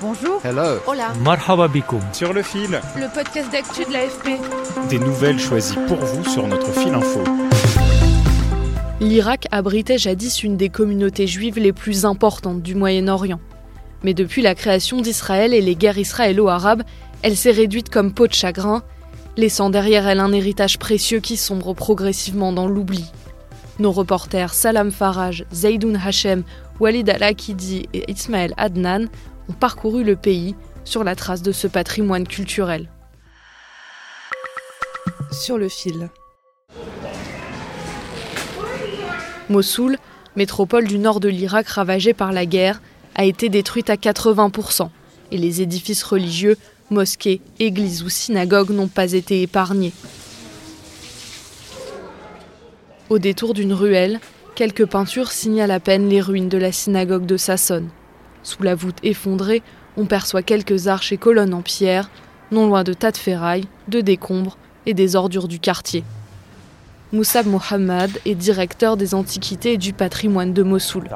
Bonjour. Hello. Hola. Marhaba bikoum. Sur le fil, Le podcast d'actu de l'AFP. des nouvelles choisies pour vous sur notre fil info. L'Irak abritait jadis une des communautés juives les plus importantes du Moyen-Orient. Mais depuis la création d'Israël et les guerres israélo-arabes, elle s'est réduite comme peau de chagrin, laissant derrière elle un héritage précieux qui sombre progressivement dans l'oubli. Nos reporters Salam Faraj, Zaydoun Hachem, Walid Al-Akidi et Ismaël Adnan ont parcouru le pays sur la trace de ce patrimoine culturel. Sur le fil. Mossoul, métropole du nord de l'Irak ravagée par la guerre, a été détruite à 80%, et les édifices religieux, mosquées, églises ou synagogues n'ont pas été épargnés. Au détour d'une ruelle, quelques peintures signalent à peine les ruines de la synagogue de Sassone. Sous la voûte effondrée, on perçoit quelques arches et colonnes en pierre, non loin de tas de ferrailles, de décombres et des ordures du quartier. Moussab Mohammad est directeur des antiquités et du patrimoine de Mossoul.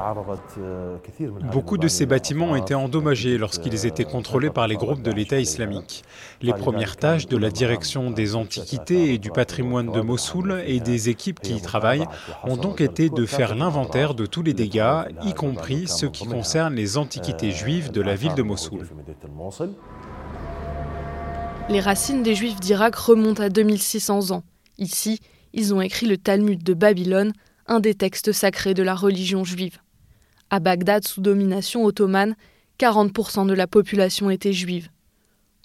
Beaucoup de ces bâtiments ont été endommagés lorsqu'ils étaient contrôlés par les groupes de l'État islamique. Les premières tâches de la direction des antiquités et du patrimoine de Mossoul et des équipes qui y travaillent ont donc été de faire l'inventaire de tous les dégâts, y compris ceux qui concernent les antiquités juives de la ville de Mossoul. Les racines des Juifs d'Irak remontent à 2600 ans. Ici, ils ont écrit le Talmud de Babylone, un des textes sacrés de la religion juive. À Bagdad, sous domination ottomane, 40% de la population était juive.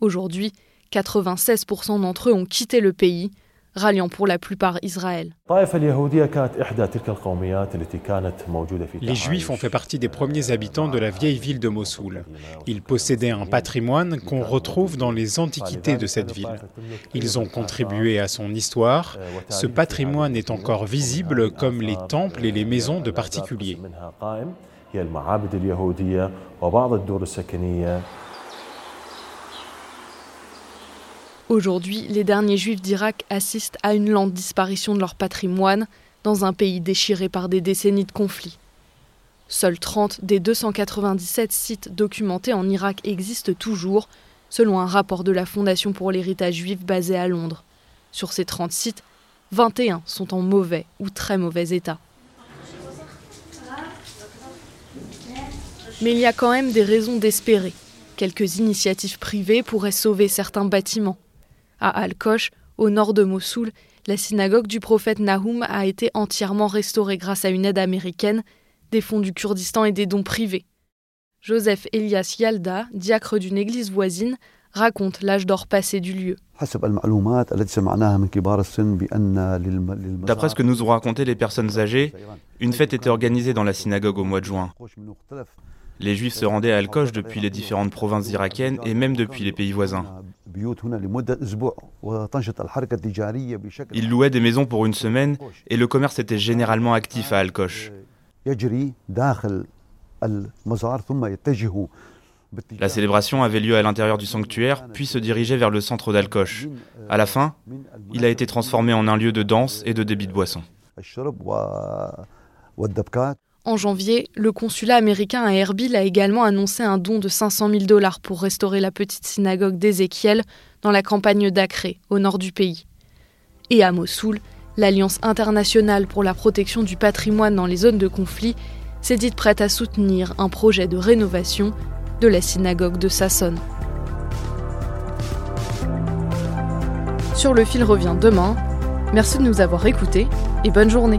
Aujourd'hui, 96% d'entre eux ont quitté le pays, ralliant pour la plupart Israël. Les Juifs ont fait partie des premiers habitants de la vieille ville de Mossoul. Ils possédaient un patrimoine qu'on retrouve dans les antiquités de cette ville. Ils ont contribué à son histoire. Ce patrimoine est encore visible comme les temples et les maisons de particuliers. Aujourd'hui, les derniers juifs d'Irak assistent à une lente disparition de leur patrimoine dans un pays déchiré par des décennies de conflits. Seuls 30 des 297 sites documentés en Irak existent toujours, selon un rapport de la Fondation pour l'héritage juif basée à Londres. Sur ces 30 sites, 21 sont en mauvais ou très mauvais état. Mais il y a quand même des raisons d'espérer. Quelques initiatives privées pourraient sauver certains bâtiments. À Al-Kosh, au nord de Mossoul, la synagogue du prophète Nahum a été entièrement restaurée grâce à une aide américaine, des fonds du Kurdistan et des dons privés. Joseph Elias Yalda, diacre d'une église voisine, raconte l'âge d'or passé du lieu. D'après ce que nous ont raconté les personnes âgées, une fête était organisée dans la synagogue au mois de juin. Les Juifs se rendaient à Al-Kosh depuis les différentes provinces irakiennes et même depuis les pays voisins. Ils louaient des maisons pour une semaine et le commerce était généralement actif à Al-Kosh. La célébration avait lieu à l'intérieur du sanctuaire, puis se dirigeait vers le centre d'Al-Kosh. À la fin, il a été transformé en un lieu de danse et de débit de boissons. En janvier, le consulat américain à Erbil a également annoncé un don de 500 000 dollars pour restaurer la petite synagogue d'Ézéchiel dans la campagne d'Acré, au nord du pays. Et à Mossoul, l'Alliance internationale pour la protection du patrimoine dans les zones de conflit s'est dite prête à soutenir un projet de rénovation de la synagogue de Sassone. Sur le fil revient demain. Merci de nous avoir écoutés et bonne journée.